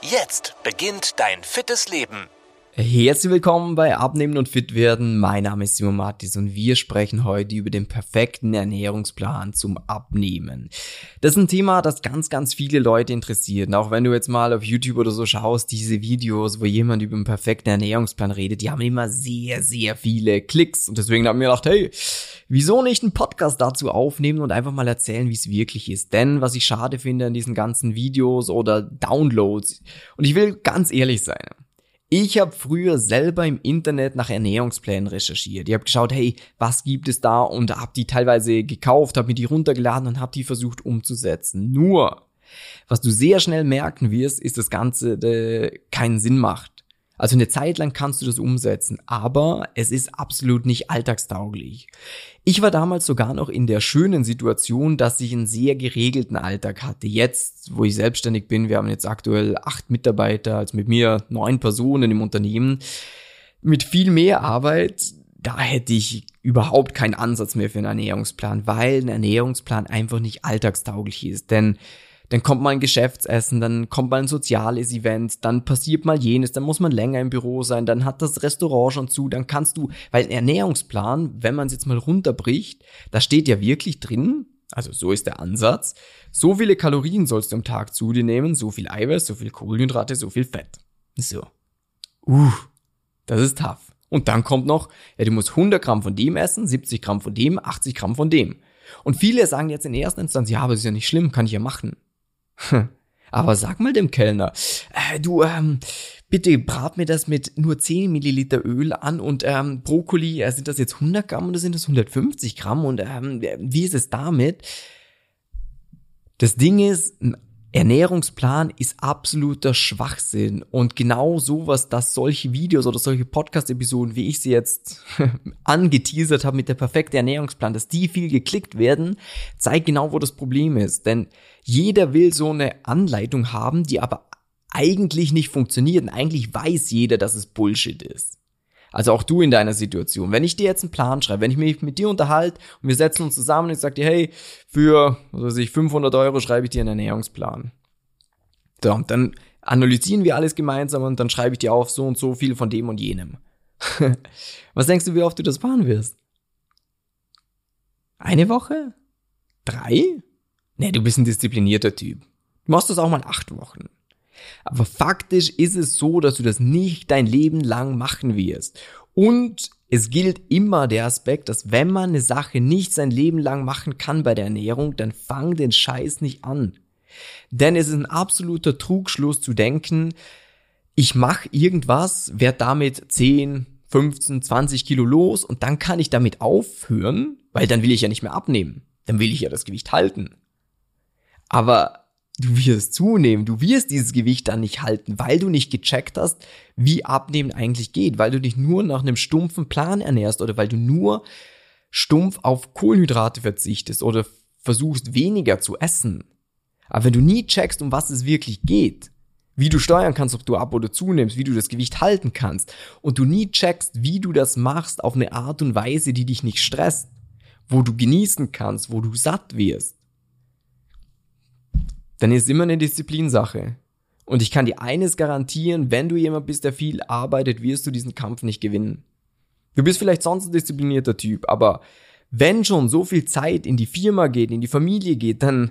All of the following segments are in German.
Jetzt beginnt dein fittes Leben. Herzlich willkommen bei Abnehmen und Fit werden. Mein Name ist Simon Mattis und wir sprechen heute über den perfekten Ernährungsplan zum Abnehmen. Das ist ein Thema, das ganz, ganz viele Leute interessiert. Und auch wenn du jetzt mal auf YouTube oder so schaust, diese Videos, wo jemand über einen perfekten Ernährungsplan redet, die haben immer sehr, sehr viele Klicks. Und deswegen haben wir gedacht, hey, wieso nicht einen Podcast dazu aufnehmen und einfach mal erzählen, wie es wirklich ist. Denn was ich schade finde an diesen ganzen Videos oder Downloads, und ich will ganz ehrlich sein, ich habe früher selber im Internet nach Ernährungsplänen recherchiert. Ich habe geschaut, hey, was gibt es da und habe die teilweise gekauft, habe mir die runtergeladen und habe die versucht umzusetzen. Nur, was du sehr schnell merken wirst, ist, das Ganze äh, keinen Sinn macht. Also eine Zeit lang kannst du das umsetzen, aber es ist absolut nicht alltagstauglich. Ich war damals sogar noch in der schönen Situation, dass ich einen sehr geregelten Alltag hatte. Jetzt, wo ich selbstständig bin, wir haben jetzt aktuell acht Mitarbeiter, also mit mir neun Personen im Unternehmen, mit viel mehr Arbeit, da hätte ich überhaupt keinen Ansatz mehr für einen Ernährungsplan, weil ein Ernährungsplan einfach nicht alltagstauglich ist. Denn dann kommt mal ein Geschäftsessen, dann kommt mal ein soziales Event, dann passiert mal jenes, dann muss man länger im Büro sein, dann hat das Restaurant schon zu, dann kannst du, weil ein Ernährungsplan, wenn man es jetzt mal runterbricht, da steht ja wirklich drin, also so ist der Ansatz, so viele Kalorien sollst du am Tag zu dir nehmen, so viel Eiweiß, so viel Kohlenhydrate, so viel Fett. So. Uh, das ist tough. Und dann kommt noch, ja, du musst 100 Gramm von dem essen, 70 Gramm von dem, 80 Gramm von dem. Und viele sagen jetzt in erster Instanz, ja, aber das ist ja nicht schlimm, kann ich ja machen. Aber sag mal dem Kellner, äh, du, ähm, bitte brat mir das mit nur 10 Milliliter Öl an und ähm, Brokkoli, äh, sind das jetzt 100 Gramm oder sind das 150 Gramm und ähm, wie ist es damit? Das Ding ist, ein Ernährungsplan ist absoluter Schwachsinn und genau sowas, dass solche Videos oder solche Podcast-Episoden, wie ich sie jetzt angeteasert habe mit der perfekte Ernährungsplan, dass die viel geklickt werden, zeigt genau, wo das Problem ist. Denn jeder will so eine Anleitung haben, die aber eigentlich nicht funktioniert und eigentlich weiß jeder, dass es Bullshit ist. Also auch du in deiner Situation. Wenn ich dir jetzt einen Plan schreibe, wenn ich mich mit dir unterhalte und wir setzen uns zusammen und ich sage dir, hey, für, was weiß ich, 500 Euro schreibe ich dir einen Ernährungsplan. So, und dann analysieren wir alles gemeinsam und dann schreibe ich dir auf so und so viel von dem und jenem. was denkst du, wie oft du das fahren wirst? Eine Woche? Drei? Nee, du bist ein disziplinierter Typ. Du machst das auch mal acht Wochen. Aber faktisch ist es so, dass du das nicht dein Leben lang machen wirst. Und es gilt immer der Aspekt, dass wenn man eine Sache nicht sein Leben lang machen kann bei der Ernährung, dann fang den Scheiß nicht an. Denn es ist ein absoluter Trugschluss zu denken, ich mache irgendwas, werde damit 10, 15, 20 Kilo los und dann kann ich damit aufhören, weil dann will ich ja nicht mehr abnehmen. Dann will ich ja das Gewicht halten. Aber du wirst zunehmen, du wirst dieses Gewicht dann nicht halten, weil du nicht gecheckt hast, wie Abnehmen eigentlich geht, weil du dich nur nach einem stumpfen Plan ernährst oder weil du nur stumpf auf Kohlenhydrate verzichtest oder versuchst weniger zu essen. Aber wenn du nie checkst, um was es wirklich geht, wie du steuern kannst, ob du ab oder zunimmst, wie du das Gewicht halten kannst und du nie checkst, wie du das machst auf eine Art und Weise, die dich nicht stresst, wo du genießen kannst, wo du satt wirst, dann ist immer eine Disziplinsache. Und ich kann dir eines garantieren, wenn du jemand bist, der viel arbeitet, wirst du diesen Kampf nicht gewinnen. Du bist vielleicht sonst ein disziplinierter Typ, aber wenn schon so viel Zeit in die Firma geht, in die Familie geht, dann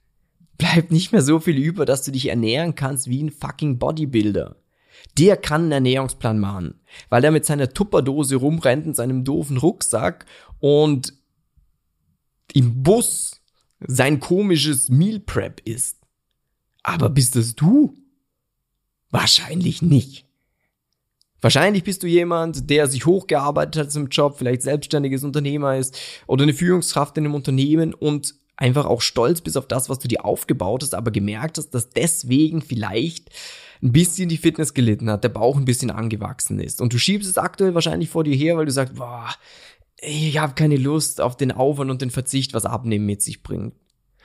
bleibt nicht mehr so viel über, dass du dich ernähren kannst wie ein fucking Bodybuilder. Der kann einen Ernährungsplan machen, weil er mit seiner Tupperdose rumrennt in seinem doofen Rucksack und im Bus sein komisches Meal Prep ist. Aber bist das du? Wahrscheinlich nicht. Wahrscheinlich bist du jemand, der sich hochgearbeitet hat im Job, vielleicht selbstständiges Unternehmer ist oder eine Führungskraft in einem Unternehmen und einfach auch stolz bist auf das, was du dir aufgebaut hast, aber gemerkt hast, dass deswegen vielleicht ein bisschen die Fitness gelitten hat, der Bauch ein bisschen angewachsen ist und du schiebst es aktuell wahrscheinlich vor dir her, weil du sagst, boah, ich habe keine Lust auf den Aufwand und den Verzicht, was Abnehmen mit sich bringt.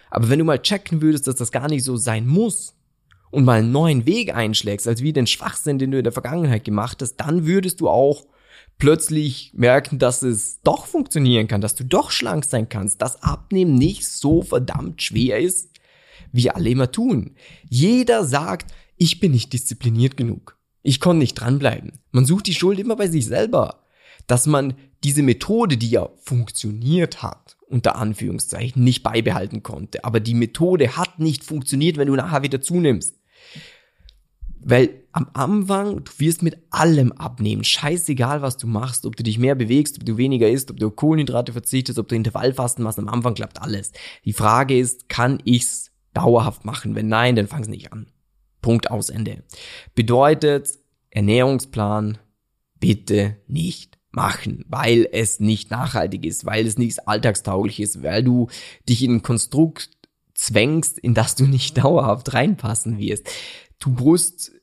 Aber wenn du mal checken würdest, dass das gar nicht so sein muss und mal einen neuen Weg einschlägst, als wie den Schwachsinn, den du in der Vergangenheit gemacht hast, dann würdest du auch plötzlich merken, dass es doch funktionieren kann, dass du doch schlank sein kannst, dass Abnehmen nicht so verdammt schwer ist, wie alle immer tun. Jeder sagt, ich bin nicht diszipliniert genug. Ich konnte nicht dranbleiben. Man sucht die Schuld immer bei sich selber. Dass man diese Methode, die ja funktioniert hat, unter Anführungszeichen, nicht beibehalten konnte. Aber die Methode hat nicht funktioniert, wenn du nachher wieder zunimmst. Weil am Anfang, du wirst mit allem abnehmen. Scheißegal, was du machst, ob du dich mehr bewegst, ob du weniger isst, ob du Kohlenhydrate verzichtest, ob du Intervallfasten machst. Am Anfang klappt alles. Die Frage ist, kann ich's dauerhaft machen? Wenn nein, dann fang's nicht an. Punkt aus Ende. Bedeutet, Ernährungsplan bitte nicht machen, weil es nicht nachhaltig ist, weil es nicht alltagstauglich ist, weil du dich in ein Konstrukt zwängst, in das du nicht dauerhaft reinpassen wirst. Du musst,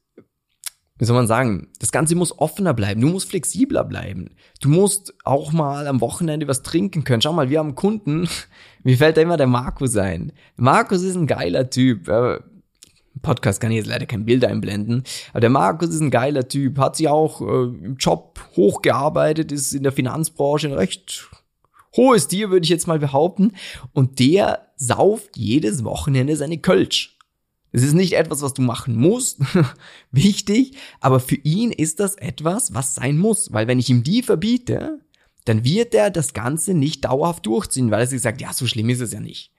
wie soll man sagen, das Ganze muss offener bleiben, du musst flexibler bleiben. Du musst auch mal am Wochenende was trinken können. Schau mal, wir haben Kunden, mir fällt da immer der Markus ein. Markus ist ein geiler Typ. Podcast kann ich jetzt leider kein Bild einblenden. Aber der Markus ist ein geiler Typ, hat sich auch äh, im Job hochgearbeitet, ist in der Finanzbranche ein recht hohes Tier, würde ich jetzt mal behaupten. Und der sauft jedes Wochenende seine Kölsch. Das ist nicht etwas, was du machen musst, wichtig, aber für ihn ist das etwas, was sein muss, weil wenn ich ihm die verbiete, dann wird er das Ganze nicht dauerhaft durchziehen, weil er sich sagt, ja, so schlimm ist es ja nicht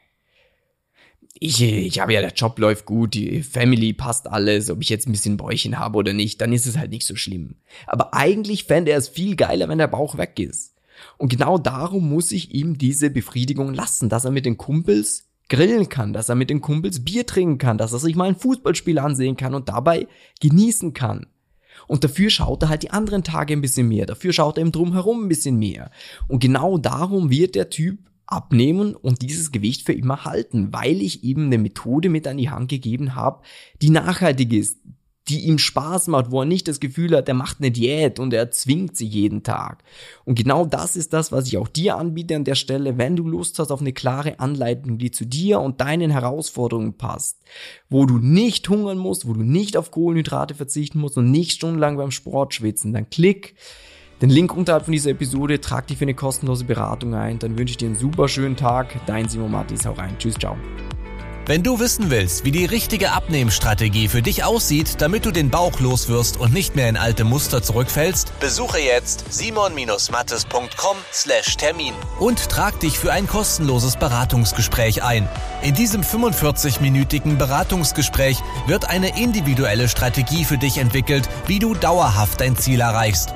ich, ich habe ja, der Job läuft gut, die Family passt alles, ob ich jetzt ein bisschen Bäuchchen habe oder nicht, dann ist es halt nicht so schlimm. Aber eigentlich fände er es viel geiler, wenn der Bauch weg ist. Und genau darum muss ich ihm diese Befriedigung lassen, dass er mit den Kumpels grillen kann, dass er mit den Kumpels Bier trinken kann, dass er sich mal ein Fußballspiel ansehen kann und dabei genießen kann. Und dafür schaut er halt die anderen Tage ein bisschen mehr, dafür schaut er im Drumherum ein bisschen mehr. Und genau darum wird der Typ abnehmen und dieses Gewicht für immer halten, weil ich eben eine Methode mit an die Hand gegeben habe, die nachhaltig ist, die ihm Spaß macht, wo er nicht das Gefühl hat, er macht eine Diät und er zwingt sie jeden Tag. Und genau das ist das, was ich auch dir anbiete an der Stelle, wenn du Lust hast auf eine klare Anleitung, die zu dir und deinen Herausforderungen passt, wo du nicht hungern musst, wo du nicht auf Kohlenhydrate verzichten musst und nicht stundenlang beim Sport schwitzen, dann klick den Link unterhalb von dieser Episode, trag dich für eine kostenlose Beratung ein. Dann wünsche ich dir einen super schönen Tag. Dein Simon Mattis, hau rein. Tschüss, ciao. Wenn du wissen willst, wie die richtige Abnehmstrategie für dich aussieht, damit du den Bauch loswirst und nicht mehr in alte Muster zurückfällst, besuche jetzt simon-mattes.com/termin und trag dich für ein kostenloses Beratungsgespräch ein. In diesem 45-minütigen Beratungsgespräch wird eine individuelle Strategie für dich entwickelt, wie du dauerhaft dein Ziel erreichst.